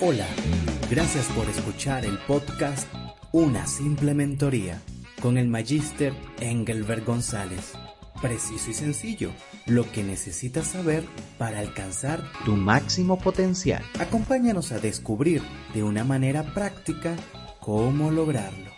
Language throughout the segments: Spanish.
Hola, gracias por escuchar el podcast Una simple mentoría con el magíster Engelbert González. Preciso y sencillo, lo que necesitas saber para alcanzar tu máximo potencial. Acompáñanos a descubrir de una manera práctica cómo lograrlo.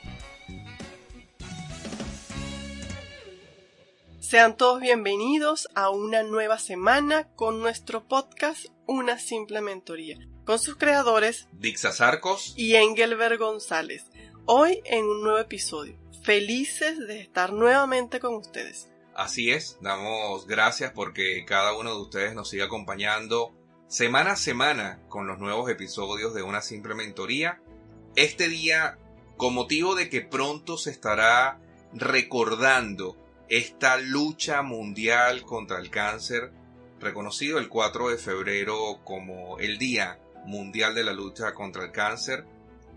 Sean todos bienvenidos a una nueva semana con nuestro podcast Una simple mentoría, con sus creadores Dixa Sarcos y Engelbert González. Hoy en un nuevo episodio. Felices de estar nuevamente con ustedes. Así es, damos gracias porque cada uno de ustedes nos sigue acompañando semana a semana con los nuevos episodios de Una simple mentoría. Este día, con motivo de que pronto se estará recordando esta lucha mundial contra el cáncer, reconocido el 4 de febrero como el Día Mundial de la Lucha contra el Cáncer,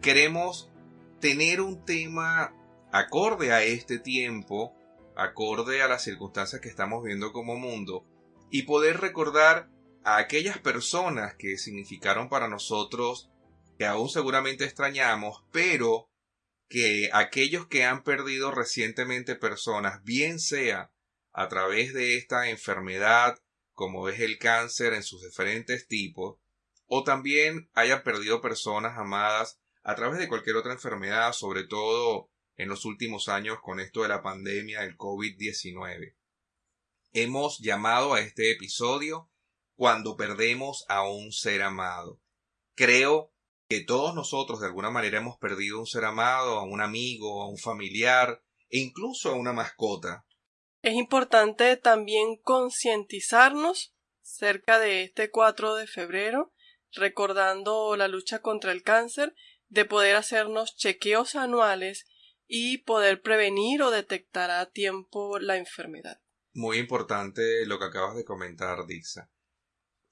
queremos tener un tema acorde a este tiempo, acorde a las circunstancias que estamos viendo como mundo, y poder recordar a aquellas personas que significaron para nosotros, que aún seguramente extrañamos, pero que aquellos que han perdido recientemente personas, bien sea a través de esta enfermedad, como es el cáncer en sus diferentes tipos, o también hayan perdido personas amadas a través de cualquier otra enfermedad, sobre todo en los últimos años con esto de la pandemia del COVID-19. Hemos llamado a este episodio cuando perdemos a un ser amado. Creo que todos nosotros de alguna manera hemos perdido un ser amado, a un amigo, a un familiar e incluso a una mascota. Es importante también concientizarnos cerca de este 4 de febrero, recordando la lucha contra el cáncer, de poder hacernos chequeos anuales y poder prevenir o detectar a tiempo la enfermedad. Muy importante lo que acabas de comentar, Dixa.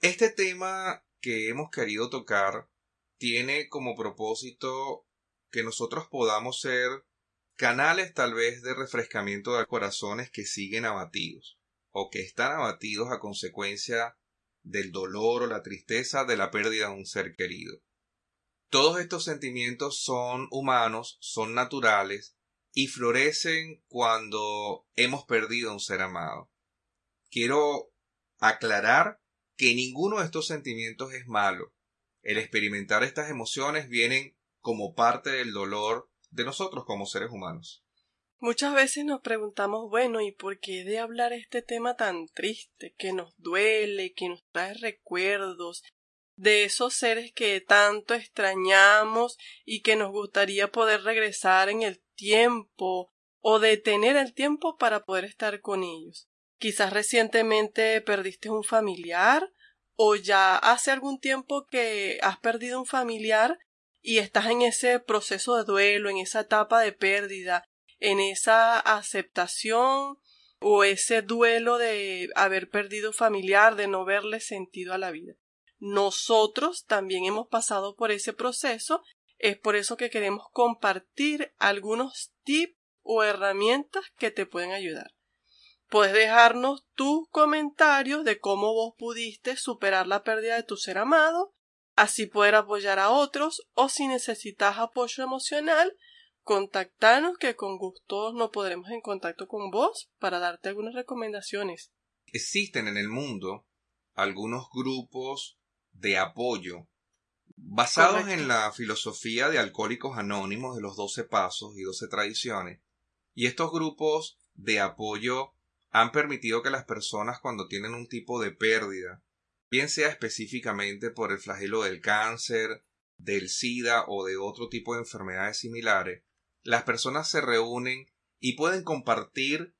Este tema que hemos querido tocar tiene como propósito que nosotros podamos ser canales tal vez de refrescamiento de corazones que siguen abatidos o que están abatidos a consecuencia del dolor o la tristeza de la pérdida de un ser querido. Todos estos sentimientos son humanos, son naturales y florecen cuando hemos perdido a un ser amado. Quiero aclarar que ninguno de estos sentimientos es malo el experimentar estas emociones vienen como parte del dolor de nosotros como seres humanos. Muchas veces nos preguntamos, bueno, ¿y por qué de hablar este tema tan triste, que nos duele, que nos trae recuerdos de esos seres que tanto extrañamos y que nos gustaría poder regresar en el tiempo o detener el tiempo para poder estar con ellos? Quizás recientemente perdiste un familiar o ya hace algún tiempo que has perdido un familiar y estás en ese proceso de duelo, en esa etapa de pérdida, en esa aceptación o ese duelo de haber perdido familiar, de no verle sentido a la vida. Nosotros también hemos pasado por ese proceso, es por eso que queremos compartir algunos tips o herramientas que te pueden ayudar. Puedes dejarnos tus comentarios de cómo vos pudiste superar la pérdida de tu ser amado, así poder apoyar a otros o si necesitas apoyo emocional, contactanos que con gusto nos podremos en contacto con vos para darte algunas recomendaciones. Existen en el mundo algunos grupos de apoyo basados en la filosofía de alcohólicos anónimos de los doce pasos y doce tradiciones. Y estos grupos de apoyo han permitido que las personas cuando tienen un tipo de pérdida, bien sea específicamente por el flagelo del cáncer, del SIDA o de otro tipo de enfermedades similares, las personas se reúnen y pueden compartir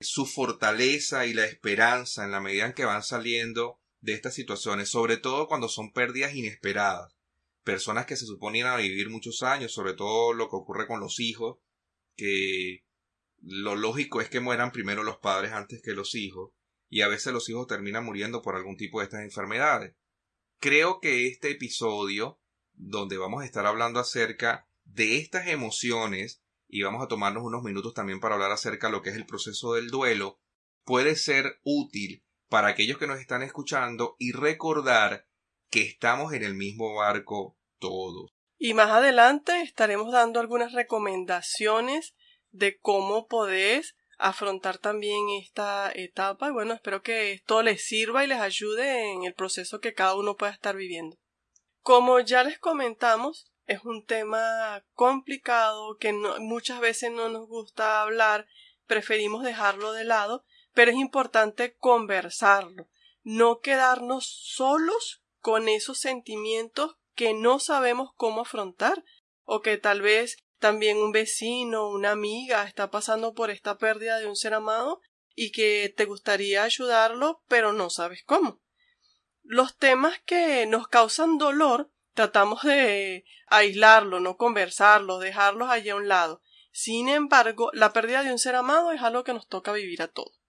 su fortaleza y la esperanza en la medida en que van saliendo de estas situaciones, sobre todo cuando son pérdidas inesperadas. Personas que se suponen a vivir muchos años, sobre todo lo que ocurre con los hijos, que lo lógico es que mueran primero los padres antes que los hijos, y a veces los hijos terminan muriendo por algún tipo de estas enfermedades. Creo que este episodio, donde vamos a estar hablando acerca de estas emociones, y vamos a tomarnos unos minutos también para hablar acerca de lo que es el proceso del duelo, puede ser útil para aquellos que nos están escuchando y recordar que estamos en el mismo barco todos. Y más adelante estaremos dando algunas recomendaciones de cómo podés afrontar también esta etapa. Y bueno, espero que esto les sirva y les ayude en el proceso que cada uno pueda estar viviendo. Como ya les comentamos, es un tema complicado que muchas veces no nos gusta hablar, preferimos dejarlo de lado, pero es importante conversarlo, no quedarnos solos con esos sentimientos que no sabemos cómo afrontar o que tal vez también un vecino, una amiga está pasando por esta pérdida de un ser amado y que te gustaría ayudarlo, pero no sabes cómo. Los temas que nos causan dolor tratamos de aislarlo, no conversarlos, dejarlos allí a un lado. Sin embargo, la pérdida de un ser amado es algo que nos toca vivir a todos.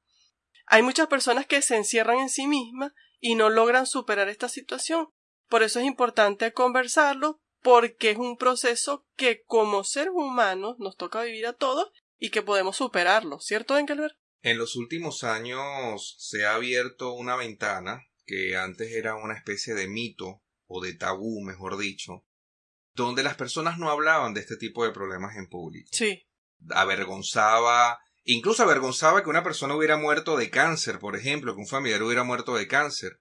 Hay muchas personas que se encierran en sí mismas y no logran superar esta situación. Por eso es importante conversarlo, porque es un proceso que como seres humanos nos toca vivir a todos y que podemos superarlo, ¿cierto, Engelbert? En los últimos años se ha abierto una ventana que antes era una especie de mito o de tabú, mejor dicho, donde las personas no hablaban de este tipo de problemas en público. Sí. Avergonzaba, incluso avergonzaba que una persona hubiera muerto de cáncer, por ejemplo, que un familiar hubiera muerto de cáncer.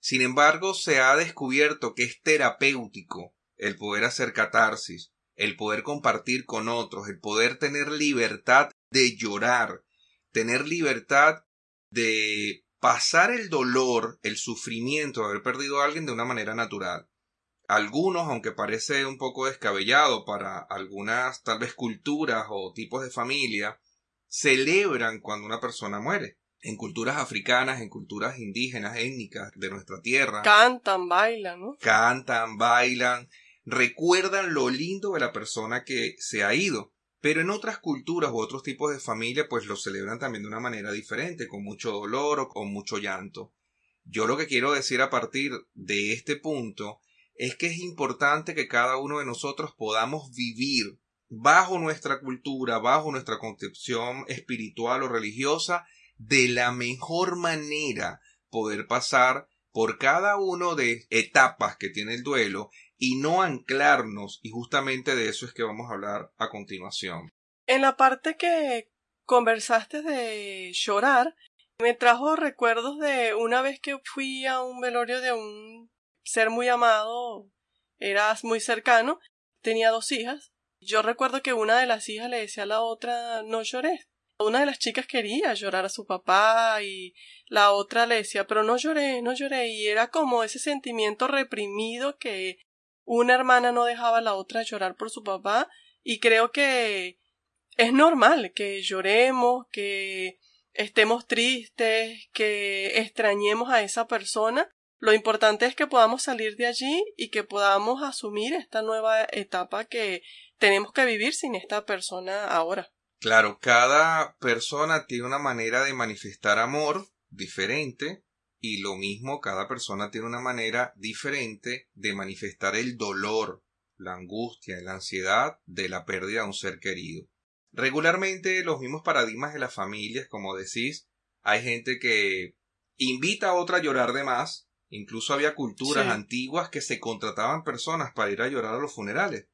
Sin embargo, se ha descubierto que es terapéutico el poder hacer catarsis, el poder compartir con otros, el poder tener libertad de llorar, tener libertad de pasar el dolor, el sufrimiento de haber perdido a alguien de una manera natural. Algunos, aunque parece un poco descabellado para algunas tal vez culturas o tipos de familia, celebran cuando una persona muere. En culturas africanas, en culturas indígenas, étnicas de nuestra tierra. Cantan, bailan, ¿no? Cantan, bailan, recuerdan lo lindo de la persona que se ha ido. Pero en otras culturas u otros tipos de familia, pues lo celebran también de una manera diferente, con mucho dolor o con mucho llanto. Yo lo que quiero decir a partir de este punto es que es importante que cada uno de nosotros podamos vivir bajo nuestra cultura, bajo nuestra concepción espiritual o religiosa, de la mejor manera poder pasar por cada uno de etapas que tiene el duelo y no anclarnos, y justamente de eso es que vamos a hablar a continuación. En la parte que conversaste de llorar, me trajo recuerdos de una vez que fui a un velorio de un ser muy amado, eras muy cercano, tenía dos hijas. Yo recuerdo que una de las hijas le decía a la otra no llores. Una de las chicas quería llorar a su papá y la otra le decía pero no lloré, no lloré y era como ese sentimiento reprimido que una hermana no dejaba a la otra llorar por su papá y creo que es normal que lloremos, que estemos tristes, que extrañemos a esa persona. Lo importante es que podamos salir de allí y que podamos asumir esta nueva etapa que tenemos que vivir sin esta persona ahora. Claro, cada persona tiene una manera de manifestar amor diferente y lo mismo, cada persona tiene una manera diferente de manifestar el dolor, la angustia, la ansiedad de la pérdida de un ser querido. Regularmente los mismos paradigmas de las familias, como decís, hay gente que invita a otra a llorar de más, incluso había culturas antiguas que se contrataban personas para ir a llorar a los funerales.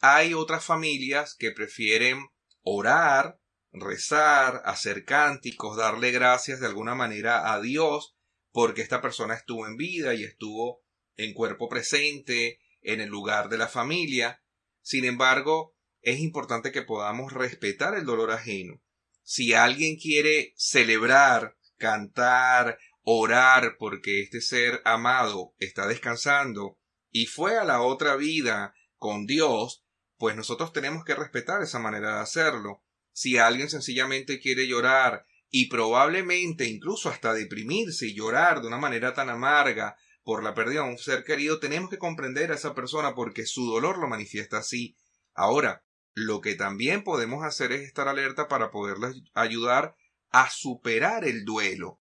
Hay otras familias que prefieren orar rezar, hacer cánticos, darle gracias de alguna manera a Dios porque esta persona estuvo en vida y estuvo en cuerpo presente en el lugar de la familia. Sin embargo, es importante que podamos respetar el dolor ajeno. Si alguien quiere celebrar, cantar, orar porque este ser amado está descansando y fue a la otra vida con Dios, pues nosotros tenemos que respetar esa manera de hacerlo si alguien sencillamente quiere llorar y probablemente incluso hasta deprimirse y llorar de una manera tan amarga por la pérdida de un ser querido, tenemos que comprender a esa persona porque su dolor lo manifiesta así. Ahora, lo que también podemos hacer es estar alerta para poderles ayudar a superar el duelo.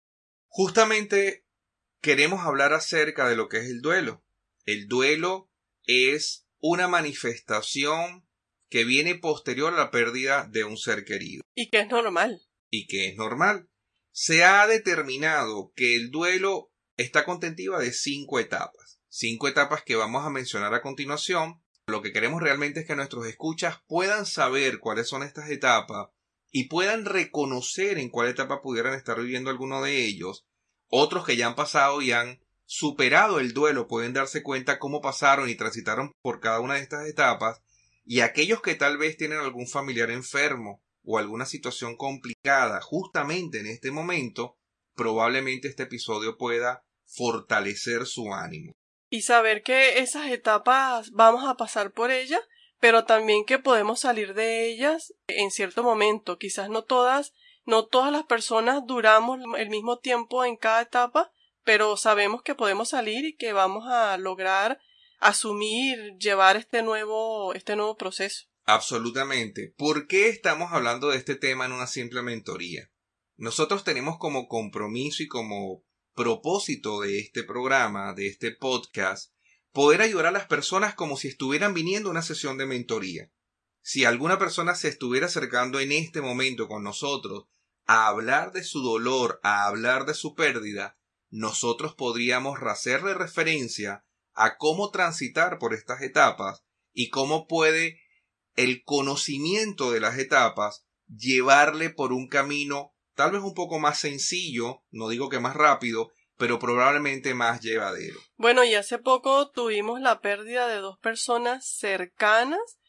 Justamente queremos hablar acerca de lo que es el duelo. El duelo es una manifestación que viene posterior a la pérdida de un ser querido. Y que es normal. Y que es normal. Se ha determinado que el duelo está contentiva de cinco etapas. cinco etapas que vamos a mencionar a continuación. Lo que queremos realmente es que nuestros escuchas puedan saber cuáles son estas etapas y puedan reconocer en cuál etapa pudieran estar viviendo alguno de ellos. Otros que ya han pasado y han superado el duelo pueden darse cuenta cómo pasaron y transitaron por cada una de estas etapas. Y aquellos que tal vez tienen algún familiar enfermo o alguna situación complicada justamente en este momento, probablemente este episodio pueda fortalecer su ánimo. Y saber que esas etapas vamos a pasar por ellas, pero también que podemos salir de ellas en cierto momento. Quizás no todas, no todas las personas duramos el mismo tiempo en cada etapa, pero sabemos que podemos salir y que vamos a lograr asumir, llevar este nuevo, este nuevo proceso. Absolutamente. ¿Por qué estamos hablando de este tema en una simple mentoría? Nosotros tenemos como compromiso y como propósito de este programa, de este podcast, poder ayudar a las personas como si estuvieran viniendo a una sesión de mentoría. Si alguna persona se estuviera acercando en este momento con nosotros a hablar de su dolor, a hablar de su pérdida, nosotros podríamos hacerle referencia a cómo transitar por estas etapas y cómo puede el conocimiento de las etapas llevarle por un camino tal vez un poco más sencillo, no digo que más rápido, pero probablemente más llevadero. Bueno, y hace poco tuvimos la pérdida de dos personas cercanas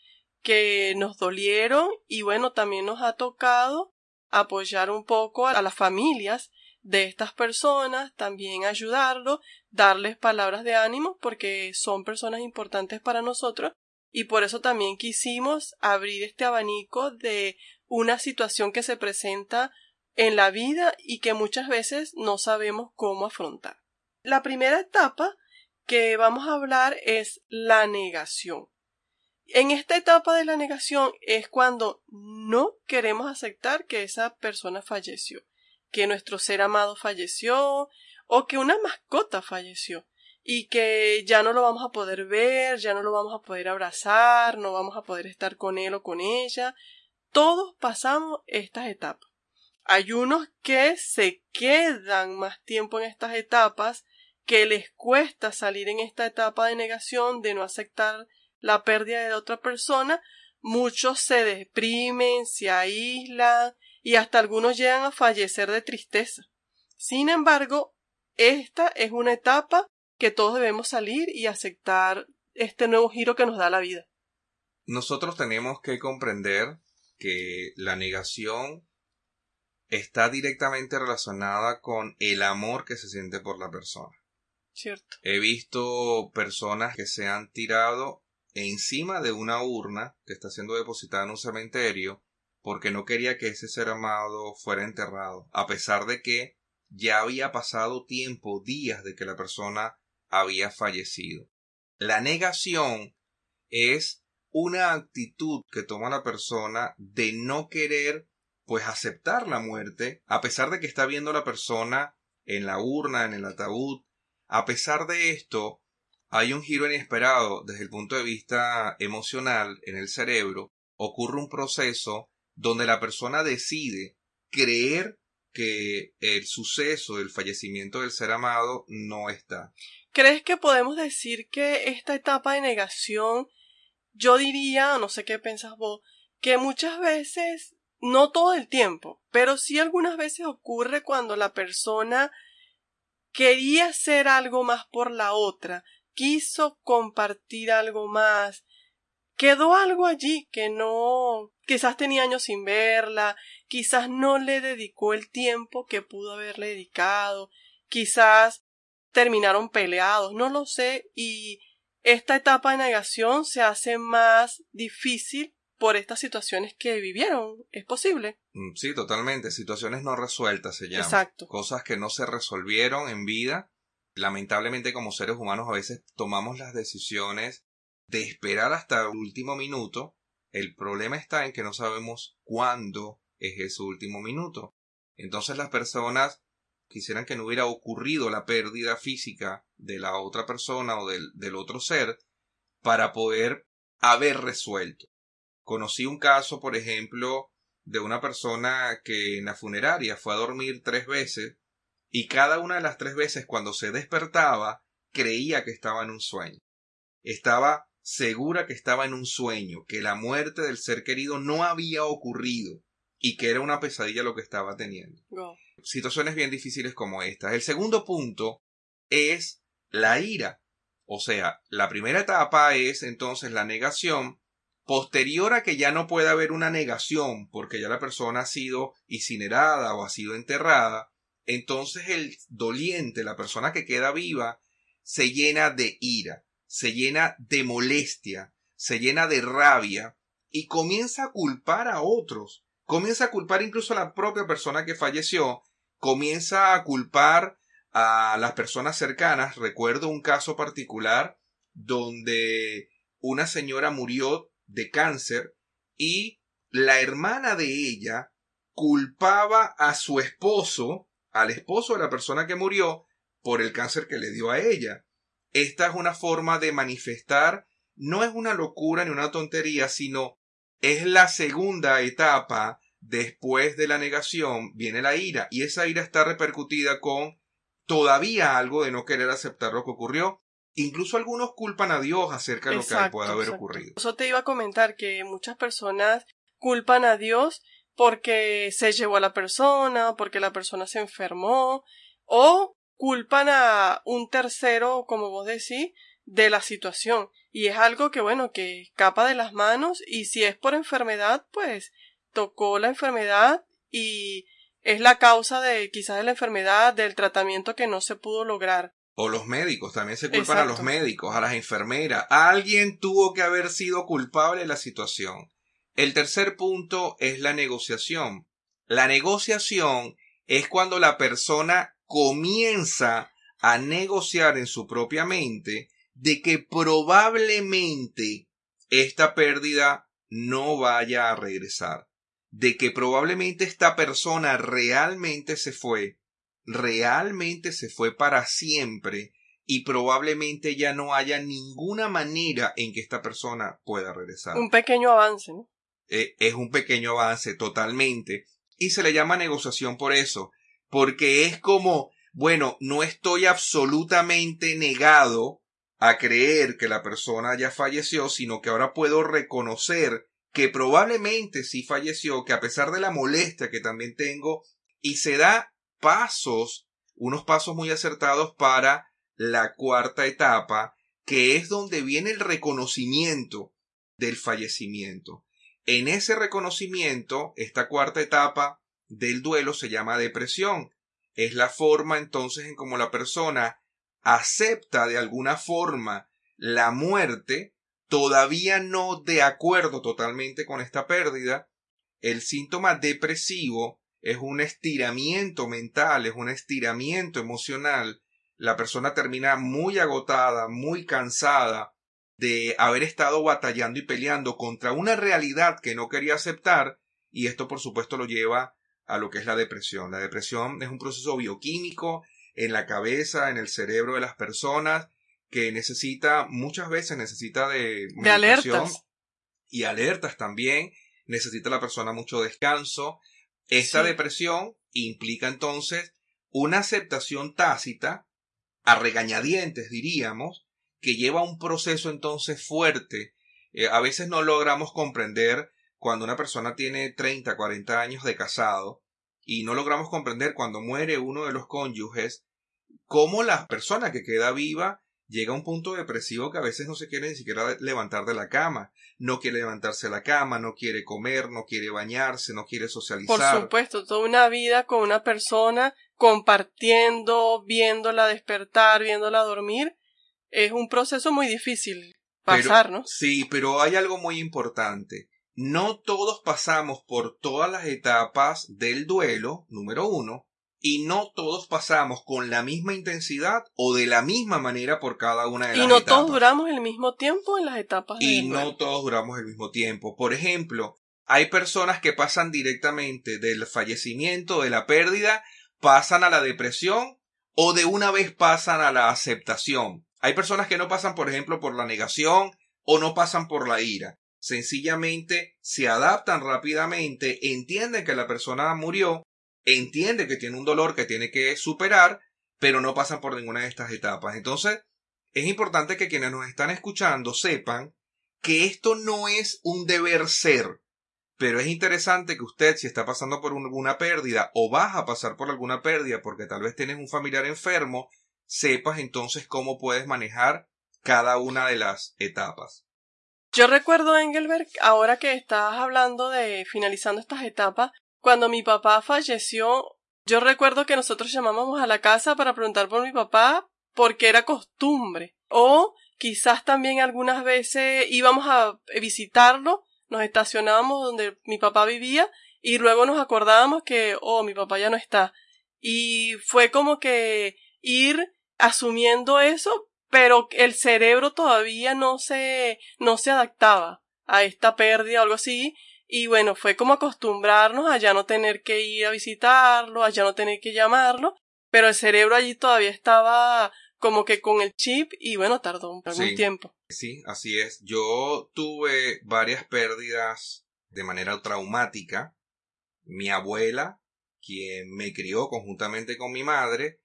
que nos dolieron y bueno, también nos ha tocado apoyar un poco a las familias de estas personas, también ayudarlos, darles palabras de ánimo porque son personas importantes para nosotros y por eso también quisimos abrir este abanico de una situación que se presenta en la vida y que muchas veces no sabemos cómo afrontar. La primera etapa que vamos a hablar es la negación. En esta etapa de la negación es cuando no queremos aceptar que esa persona falleció, que nuestro ser amado falleció o que una mascota falleció y que ya no lo vamos a poder ver, ya no lo vamos a poder abrazar, no vamos a poder estar con él o con ella. Todos pasamos estas etapas. Hay unos que se quedan más tiempo en estas etapas, que les cuesta salir en esta etapa de negación, de no aceptar la pérdida de otra persona. Muchos se deprimen, se aíslan y hasta algunos llegan a fallecer de tristeza. Sin embargo, esta es una etapa que todos debemos salir y aceptar este nuevo giro que nos da la vida. Nosotros tenemos que comprender que la negación está directamente relacionada con el amor que se siente por la persona. Cierto. He visto personas que se han tirado encima de una urna que está siendo depositada en un cementerio porque no quería que ese ser amado fuera enterrado, a pesar de que ya había pasado tiempo, días de que la persona había fallecido. La negación es una actitud que toma la persona de no querer pues aceptar la muerte, a pesar de que está viendo la persona en la urna, en el ataúd. A pesar de esto, hay un giro inesperado desde el punto de vista emocional en el cerebro. Ocurre un proceso donde la persona decide creer que el suceso del fallecimiento del ser amado no está. ¿Crees que podemos decir que esta etapa de negación, yo diría, no sé qué piensas vos, que muchas veces no todo el tiempo, pero sí algunas veces ocurre cuando la persona quería hacer algo más por la otra, quiso compartir algo más, quedó algo allí que no, quizás tenía años sin verla, quizás no le dedicó el tiempo que pudo haberle dedicado, quizás terminaron peleados, no lo sé, y esta etapa de negación se hace más difícil por estas situaciones que vivieron. ¿Es posible? Mm, sí, totalmente. Situaciones no resueltas se llaman. Exacto. Cosas que no se resolvieron en vida. Lamentablemente como seres humanos a veces tomamos las decisiones de esperar hasta el último minuto. El problema está en que no sabemos cuándo es ese último minuto. Entonces las personas quisieran que no hubiera ocurrido la pérdida física de la otra persona o del, del otro ser para poder haber resuelto. Conocí un caso, por ejemplo, de una persona que en la funeraria fue a dormir tres veces y cada una de las tres veces cuando se despertaba creía que estaba en un sueño. Estaba segura que estaba en un sueño, que la muerte del ser querido no había ocurrido y que era una pesadilla lo que estaba teniendo. Situaciones bien difíciles como esta. El segundo punto es la ira. O sea, la primera etapa es entonces la negación. Posterior a que ya no pueda haber una negación porque ya la persona ha sido incinerada o ha sido enterrada, entonces el doliente, la persona que queda viva, se llena de ira, se llena de molestia, se llena de rabia y comienza a culpar a otros comienza a culpar incluso a la propia persona que falleció, comienza a culpar a las personas cercanas. Recuerdo un caso particular donde una señora murió de cáncer y la hermana de ella culpaba a su esposo, al esposo de la persona que murió, por el cáncer que le dio a ella. Esta es una forma de manifestar, no es una locura ni una tontería, sino es la segunda etapa después de la negación viene la ira y esa ira está repercutida con todavía algo de no querer aceptar lo que ocurrió. Incluso algunos culpan a Dios acerca de lo que pueda haber ocurrido. Eso te iba a comentar que muchas personas culpan a Dios porque se llevó a la persona, porque la persona se enfermó, o culpan a un tercero, como vos decís, de la situación. Y es algo que, bueno, que escapa de las manos y si es por enfermedad, pues tocó la enfermedad y es la causa de quizás de la enfermedad, del tratamiento que no se pudo lograr. O los médicos, también se culpan a los médicos, a las enfermeras. Alguien tuvo que haber sido culpable de la situación. El tercer punto es la negociación. La negociación es cuando la persona comienza a negociar en su propia mente de que probablemente esta pérdida no vaya a regresar, de que probablemente esta persona realmente se fue, realmente se fue para siempre y probablemente ya no haya ninguna manera en que esta persona pueda regresar. Un pequeño avance, ¿no? Eh, es un pequeño avance totalmente y se le llama negociación por eso, porque es como, bueno, no estoy absolutamente negado a creer que la persona ya falleció, sino que ahora puedo reconocer que probablemente sí falleció, que a pesar de la molestia que también tengo, y se da pasos, unos pasos muy acertados para la cuarta etapa, que es donde viene el reconocimiento del fallecimiento. En ese reconocimiento, esta cuarta etapa del duelo se llama depresión. Es la forma entonces en cómo la persona acepta de alguna forma la muerte, todavía no de acuerdo totalmente con esta pérdida, el síntoma depresivo es un estiramiento mental, es un estiramiento emocional. La persona termina muy agotada, muy cansada de haber estado batallando y peleando contra una realidad que no quería aceptar y esto por supuesto lo lleva a lo que es la depresión. La depresión es un proceso bioquímico en la cabeza, en el cerebro de las personas, que necesita, muchas veces necesita de, de alertas. Y alertas también, necesita la persona mucho descanso. Esta depresión implica entonces una aceptación tácita, a regañadientes diríamos, que lleva un proceso entonces fuerte. Eh, a veces no logramos comprender cuando una persona tiene 30, 40 años de casado y no logramos comprender cuando muere uno de los cónyuges cómo la persona que queda viva llega a un punto depresivo que a veces no se quiere ni siquiera levantar de la cama, no quiere levantarse de la cama, no quiere comer, no quiere bañarse, no quiere socializar. Por supuesto, toda una vida con una persona compartiendo, viéndola despertar, viéndola dormir, es un proceso muy difícil pasar, ¿no? Sí, pero hay algo muy importante no todos pasamos por todas las etapas del duelo, número uno, y no todos pasamos con la misma intensidad o de la misma manera por cada una de las etapas. Y no todos duramos el mismo tiempo en las etapas. Y no todos duramos el mismo tiempo. Por ejemplo, hay personas que pasan directamente del fallecimiento, de la pérdida, pasan a la depresión o de una vez pasan a la aceptación. Hay personas que no pasan, por ejemplo, por la negación o no pasan por la ira sencillamente se adaptan rápidamente, entienden que la persona murió, entienden que tiene un dolor que tiene que superar, pero no pasan por ninguna de estas etapas. Entonces, es importante que quienes nos están escuchando sepan que esto no es un deber ser, pero es interesante que usted, si está pasando por alguna pérdida o vas a pasar por alguna pérdida porque tal vez tienes un familiar enfermo, sepas entonces cómo puedes manejar cada una de las etapas. Yo recuerdo, Engelberg, ahora que estabas hablando de finalizando estas etapas, cuando mi papá falleció, yo recuerdo que nosotros llamábamos a la casa para preguntar por mi papá porque era costumbre. O quizás también algunas veces íbamos a visitarlo, nos estacionábamos donde mi papá vivía y luego nos acordábamos que, oh, mi papá ya no está. Y fue como que ir asumiendo eso, pero el cerebro todavía no se, no se adaptaba a esta pérdida o algo así, y bueno, fue como acostumbrarnos a ya no tener que ir a visitarlo, a ya no tener que llamarlo, pero el cerebro allí todavía estaba como que con el chip y bueno, tardó un tiempo. Sí, así es. Yo tuve varias pérdidas de manera traumática. Mi abuela, quien me crió conjuntamente con mi madre,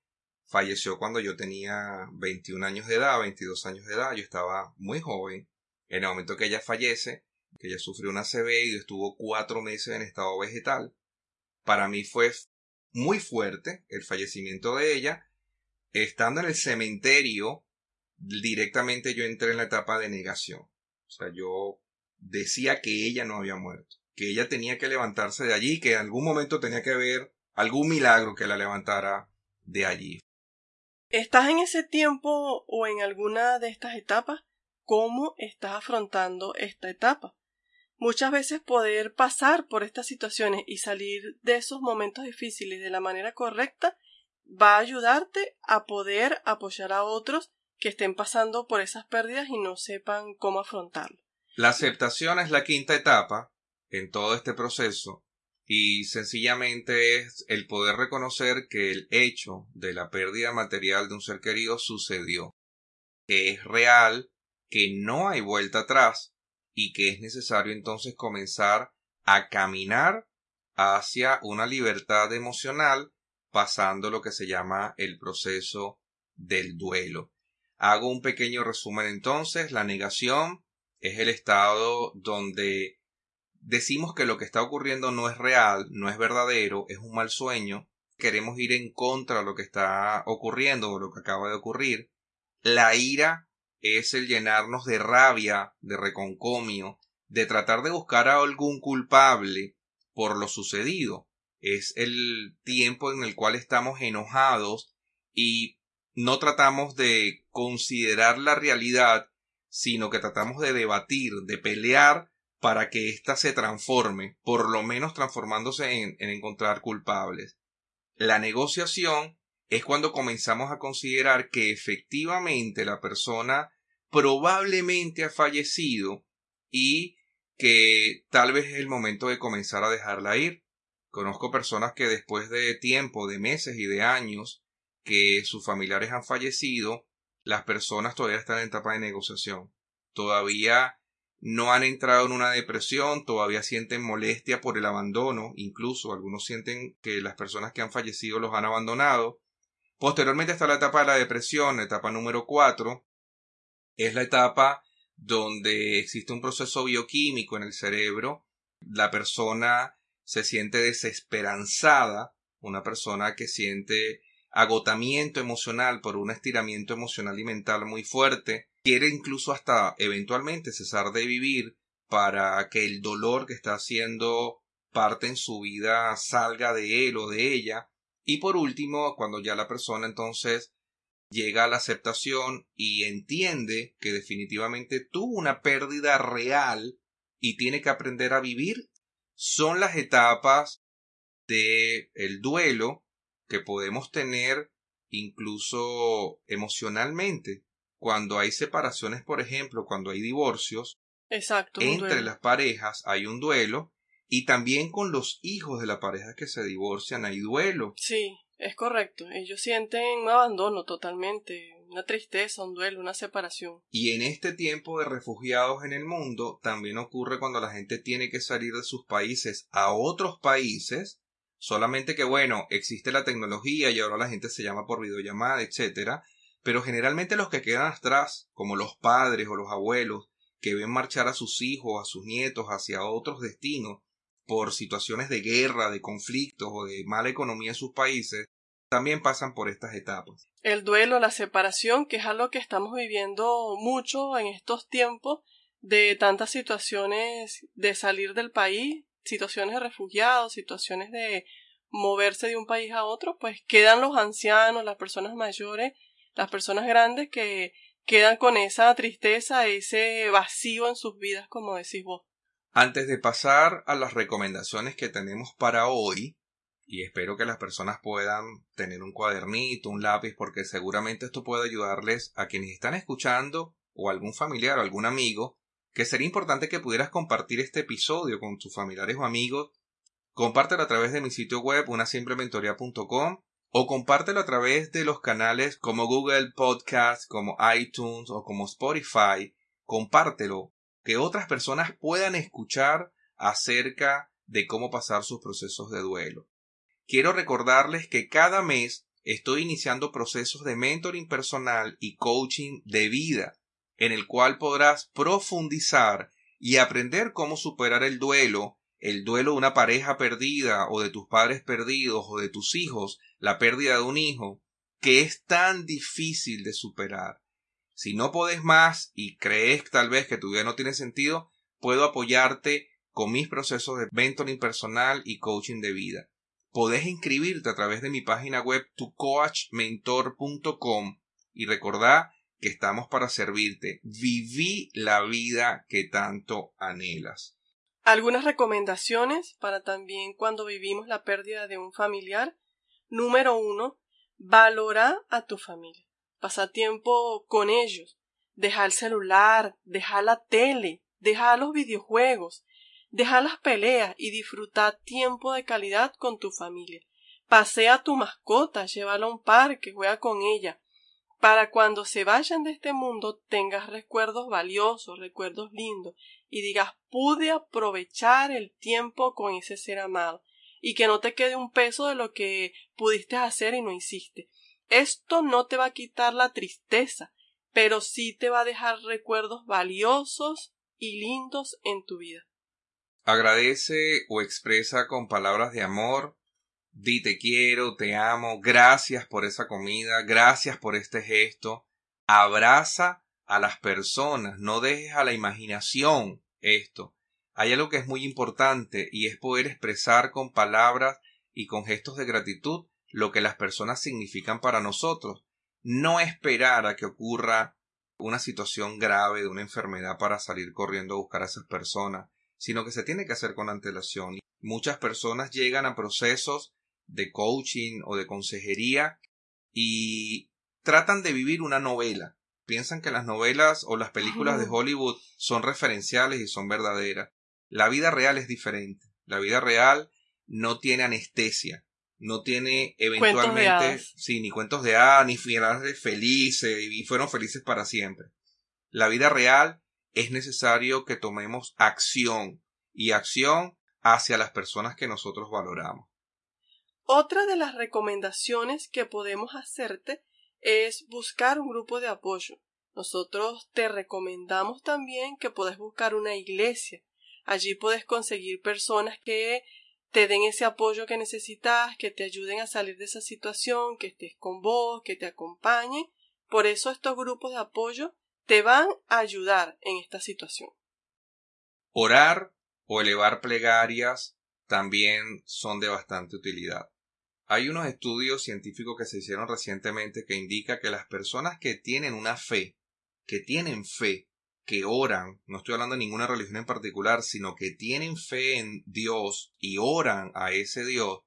falleció cuando yo tenía 21 años de edad, 22 años de edad, yo estaba muy joven. En el momento que ella fallece, que ella sufrió una CB y estuvo cuatro meses en estado vegetal, para mí fue muy fuerte el fallecimiento de ella. Estando en el cementerio, directamente yo entré en la etapa de negación. O sea, yo decía que ella no había muerto, que ella tenía que levantarse de allí, que en algún momento tenía que haber algún milagro que la levantara de allí. ¿Estás en ese tiempo o en alguna de estas etapas? ¿Cómo estás afrontando esta etapa? Muchas veces poder pasar por estas situaciones y salir de esos momentos difíciles de la manera correcta va a ayudarte a poder apoyar a otros que estén pasando por esas pérdidas y no sepan cómo afrontarlo. La aceptación es la quinta etapa en todo este proceso y sencillamente es el poder reconocer que el hecho de la pérdida material de un ser querido sucedió, que es real, que no hay vuelta atrás y que es necesario entonces comenzar a caminar hacia una libertad emocional pasando lo que se llama el proceso del duelo. Hago un pequeño resumen entonces. La negación es el estado donde decimos que lo que está ocurriendo no es real, no es verdadero, es un mal sueño, queremos ir en contra de lo que está ocurriendo o lo que acaba de ocurrir. La ira es el llenarnos de rabia, de reconcomio, de tratar de buscar a algún culpable por lo sucedido. Es el tiempo en el cual estamos enojados y no tratamos de considerar la realidad, sino que tratamos de debatir, de pelear para que ésta se transforme, por lo menos transformándose en, en encontrar culpables. La negociación es cuando comenzamos a considerar que efectivamente la persona probablemente ha fallecido y que tal vez es el momento de comenzar a dejarla ir. Conozco personas que después de tiempo, de meses y de años que sus familiares han fallecido, las personas todavía están en etapa de negociación. Todavía no han entrado en una depresión, todavía sienten molestia por el abandono, incluso algunos sienten que las personas que han fallecido los han abandonado. Posteriormente está la etapa de la depresión, etapa número cuatro, es la etapa donde existe un proceso bioquímico en el cerebro, la persona se siente desesperanzada, una persona que siente agotamiento emocional por un estiramiento emocional y mental muy fuerte, quiere incluso hasta eventualmente cesar de vivir para que el dolor que está haciendo parte en su vida salga de él o de ella. Y por último, cuando ya la persona entonces llega a la aceptación y entiende que definitivamente tuvo una pérdida real y tiene que aprender a vivir, son las etapas de el duelo que podemos tener incluso emocionalmente. Cuando hay separaciones, por ejemplo, cuando hay divorcios, Exacto, entre las parejas hay un duelo y también con los hijos de la pareja que se divorcian hay duelo. Sí, es correcto. Ellos sienten un abandono totalmente, una tristeza, un duelo, una separación. Y en este tiempo de refugiados en el mundo también ocurre cuando la gente tiene que salir de sus países a otros países, solamente que bueno, existe la tecnología y ahora la gente se llama por videollamada, etcétera, pero generalmente los que quedan atrás, como los padres o los abuelos, que ven marchar a sus hijos, a sus nietos hacia otros destinos por situaciones de guerra, de conflictos o de mala economía en sus países, también pasan por estas etapas. El duelo, la separación, que es algo que estamos viviendo mucho en estos tiempos de tantas situaciones de salir del país, situaciones de refugiados, situaciones de moverse de un país a otro, pues quedan los ancianos, las personas mayores, las personas grandes que quedan con esa tristeza, ese vacío en sus vidas, como decís vos. Antes de pasar a las recomendaciones que tenemos para hoy, y espero que las personas puedan tener un cuadernito, un lápiz, porque seguramente esto puede ayudarles a quienes están escuchando o algún familiar o algún amigo, que sería importante que pudieras compartir este episodio con tus familiares o amigos. Compártelo a través de mi sitio web, unasimplementoria.com, o compártelo a través de los canales como Google Podcast, como iTunes o como Spotify. Compártelo, que otras personas puedan escuchar acerca de cómo pasar sus procesos de duelo quiero recordarles que cada mes estoy iniciando procesos de mentoring personal y coaching de vida, en el cual podrás profundizar y aprender cómo superar el duelo, el duelo de una pareja perdida o de tus padres perdidos o de tus hijos, la pérdida de un hijo, que es tan difícil de superar. Si no podés más y crees tal vez que tu vida no tiene sentido, puedo apoyarte con mis procesos de mentoring personal y coaching de vida podés inscribirte a través de mi página web tucoachmentor.com y recordá que estamos para servirte. Viví la vida que tanto anhelas. Algunas recomendaciones para también cuando vivimos la pérdida de un familiar. Número uno, valora a tu familia. Pasa tiempo con ellos. Deja el celular, deja la tele, deja los videojuegos, Deja las peleas y disfruta tiempo de calidad con tu familia. Pasea a tu mascota, llévala a un parque, juega con ella. Para cuando se vayan de este mundo tengas recuerdos valiosos, recuerdos lindos, y digas pude aprovechar el tiempo con ese ser amado, y que no te quede un peso de lo que pudiste hacer y no hiciste. Esto no te va a quitar la tristeza, pero sí te va a dejar recuerdos valiosos y lindos en tu vida. Agradece o expresa con palabras de amor. Di te quiero, te amo, gracias por esa comida, gracias por este gesto. Abraza a las personas, no dejes a la imaginación esto. Hay algo que es muy importante y es poder expresar con palabras y con gestos de gratitud lo que las personas significan para nosotros. No esperar a que ocurra una situación grave de una enfermedad para salir corriendo a buscar a esas personas sino que se tiene que hacer con antelación. Muchas personas llegan a procesos de coaching o de consejería y tratan de vivir una novela. Piensan que las novelas o las películas de Hollywood son referenciales y son verdaderas. La vida real es diferente. La vida real no tiene anestesia, no tiene eventualmente, sí, ni cuentos de hadas, ni finales felices, y fueron felices para siempre. La vida real es necesario que tomemos acción y acción hacia las personas que nosotros valoramos. Otra de las recomendaciones que podemos hacerte es buscar un grupo de apoyo. Nosotros te recomendamos también que puedas buscar una iglesia. Allí puedes conseguir personas que te den ese apoyo que necesitas, que te ayuden a salir de esa situación, que estés con vos, que te acompañen. Por eso estos grupos de apoyo te van a ayudar en esta situación. Orar o elevar plegarias también son de bastante utilidad. Hay unos estudios científicos que se hicieron recientemente que indica que las personas que tienen una fe, que tienen fe, que oran, no estoy hablando de ninguna religión en particular, sino que tienen fe en Dios y oran a ese Dios,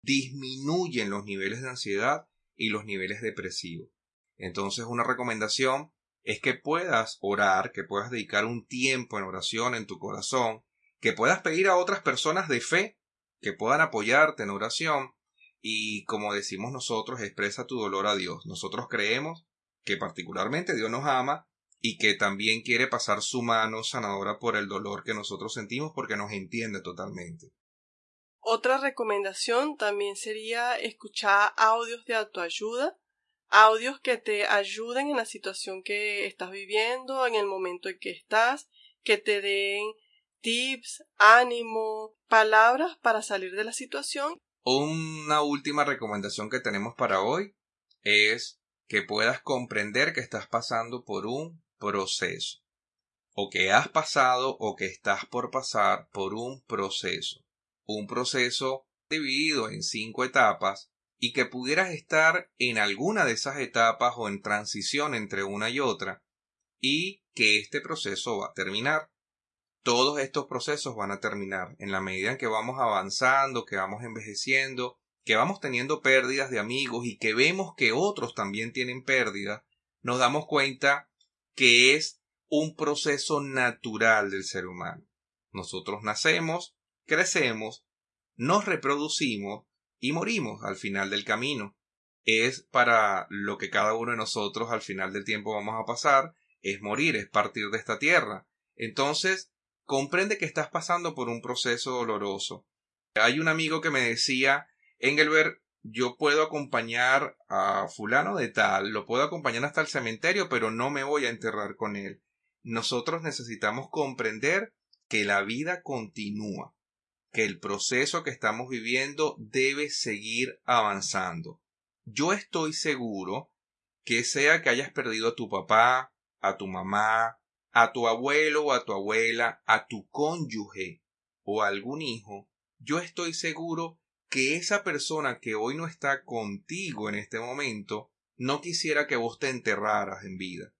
disminuyen los niveles de ansiedad y los niveles depresivos. Entonces, una recomendación es que puedas orar, que puedas dedicar un tiempo en oración en tu corazón, que puedas pedir a otras personas de fe que puedan apoyarte en oración y como decimos nosotros, expresa tu dolor a Dios. Nosotros creemos que particularmente Dios nos ama y que también quiere pasar su mano sanadora por el dolor que nosotros sentimos porque nos entiende totalmente. Otra recomendación también sería escuchar audios de autoayuda audios que te ayuden en la situación que estás viviendo, en el momento en que estás, que te den tips, ánimo, palabras para salir de la situación. Una última recomendación que tenemos para hoy es que puedas comprender que estás pasando por un proceso o que has pasado o que estás por pasar por un proceso. Un proceso dividido en cinco etapas y que pudieras estar en alguna de esas etapas o en transición entre una y otra y que este proceso va a terminar. Todos estos procesos van a terminar en la medida en que vamos avanzando, que vamos envejeciendo, que vamos teniendo pérdidas de amigos y que vemos que otros también tienen pérdidas, nos damos cuenta que es un proceso natural del ser humano. Nosotros nacemos, crecemos, nos reproducimos y morimos al final del camino. Es para lo que cada uno de nosotros al final del tiempo vamos a pasar, es morir, es partir de esta tierra. Entonces, comprende que estás pasando por un proceso doloroso. Hay un amigo que me decía, Engelbert, yo puedo acompañar a fulano de tal, lo puedo acompañar hasta el cementerio, pero no me voy a enterrar con él nosotros necesitamos comprender que la vida continúa, que el proceso que estamos viviendo debe seguir avanzando. Yo estoy seguro que sea que hayas perdido a tu papá, a tu mamá, a tu abuelo o a tu abuela, a tu cónyuge o a algún hijo, yo estoy seguro que esa persona que hoy no está contigo en este momento no quisiera que vos te enterraras en vida.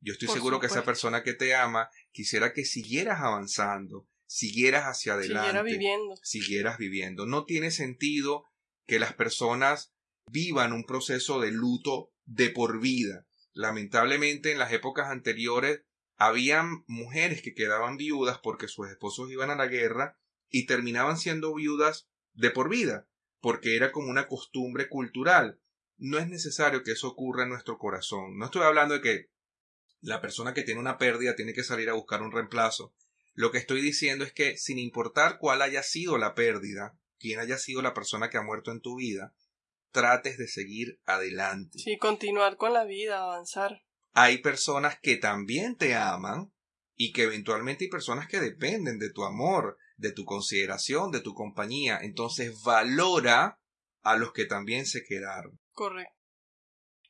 Yo estoy seguro que esa persona que te ama quisiera que siguieras avanzando, siguieras hacia adelante, siguieras viviendo. siguieras viviendo. No tiene sentido que las personas vivan un proceso de luto de por vida. Lamentablemente en las épocas anteriores habían mujeres que quedaban viudas porque sus esposos iban a la guerra y terminaban siendo viudas de por vida, porque era como una costumbre cultural. No es necesario que eso ocurra en nuestro corazón. No estoy hablando de que la persona que tiene una pérdida tiene que salir a buscar un reemplazo. Lo que estoy diciendo es que sin importar cuál haya sido la pérdida, quién haya sido la persona que ha muerto en tu vida, trates de seguir adelante. Sí, continuar con la vida, avanzar. Hay personas que también te aman y que eventualmente hay personas que dependen de tu amor, de tu consideración, de tu compañía. Entonces valora a los que también se quedaron. Correcto.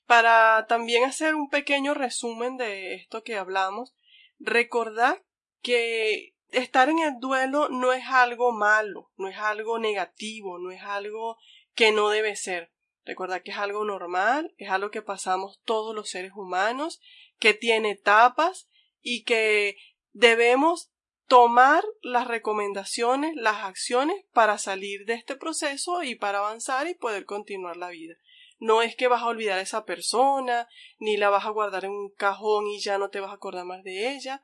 Para también hacer un pequeño resumen de esto que hablamos, recordar que estar en el duelo no es algo malo, no es algo negativo, no es algo que no debe ser. Recordar que es algo normal, es algo que pasamos todos los seres humanos, que tiene etapas y que debemos tomar las recomendaciones, las acciones para salir de este proceso y para avanzar y poder continuar la vida. No es que vas a olvidar a esa persona, ni la vas a guardar en un cajón y ya no te vas a acordar más de ella.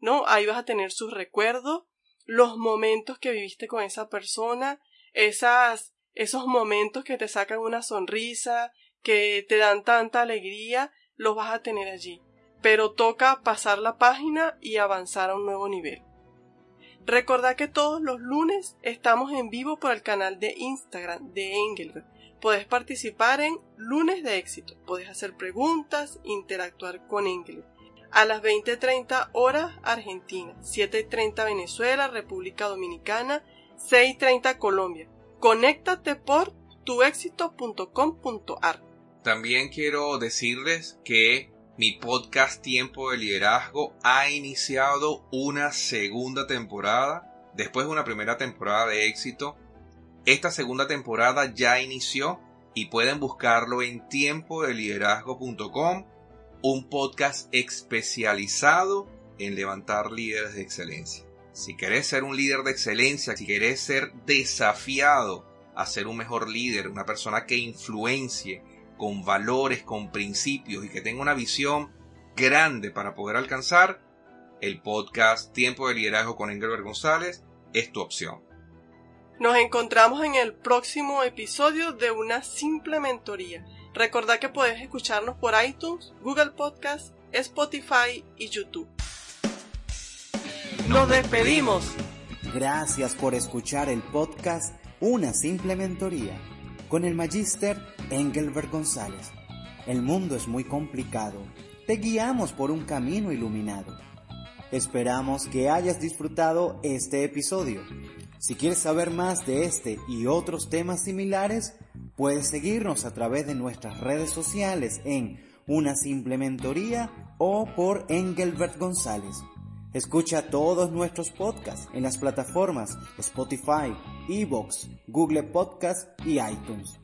No, ahí vas a tener sus recuerdos, los momentos que viviste con esa persona, esas, esos momentos que te sacan una sonrisa, que te dan tanta alegría, los vas a tener allí. Pero toca pasar la página y avanzar a un nuevo nivel. Recordad que todos los lunes estamos en vivo por el canal de Instagram de Engelbert Puedes participar en Lunes de Éxito. Puedes hacer preguntas, interactuar con Engelbert. A las 20.30 horas Argentina, 7.30 Venezuela, República Dominicana, 6.30 Colombia. Conéctate por tuexito.com.ar. También quiero decirles que mi podcast Tiempo de Liderazgo ha iniciado una segunda temporada. Después de una primera temporada de éxito, esta segunda temporada ya inició y pueden buscarlo en tiempodeliderazgo.com, un podcast especializado en levantar líderes de excelencia. Si querés ser un líder de excelencia, si querés ser desafiado a ser un mejor líder, una persona que influencie con valores, con principios y que tenga una visión grande para poder alcanzar, el podcast Tiempo de Liderazgo con Engelbert González es tu opción. Nos encontramos en el próximo episodio de una simple mentoría. Recordad que puedes escucharnos por iTunes, Google Podcast, Spotify y YouTube. Nos despedimos. Gracias por escuchar el podcast Una simple mentoría con el magíster Engelbert González. el mundo es muy complicado. Te guiamos por un camino iluminado. Esperamos que hayas disfrutado este episodio. Si quieres saber más de este y otros temas similares, puedes seguirnos a través de nuestras redes sociales en Una Simple Mentoría o por Engelbert González. Escucha todos nuestros podcasts en las plataformas Spotify, Evox, Google Podcast y iTunes.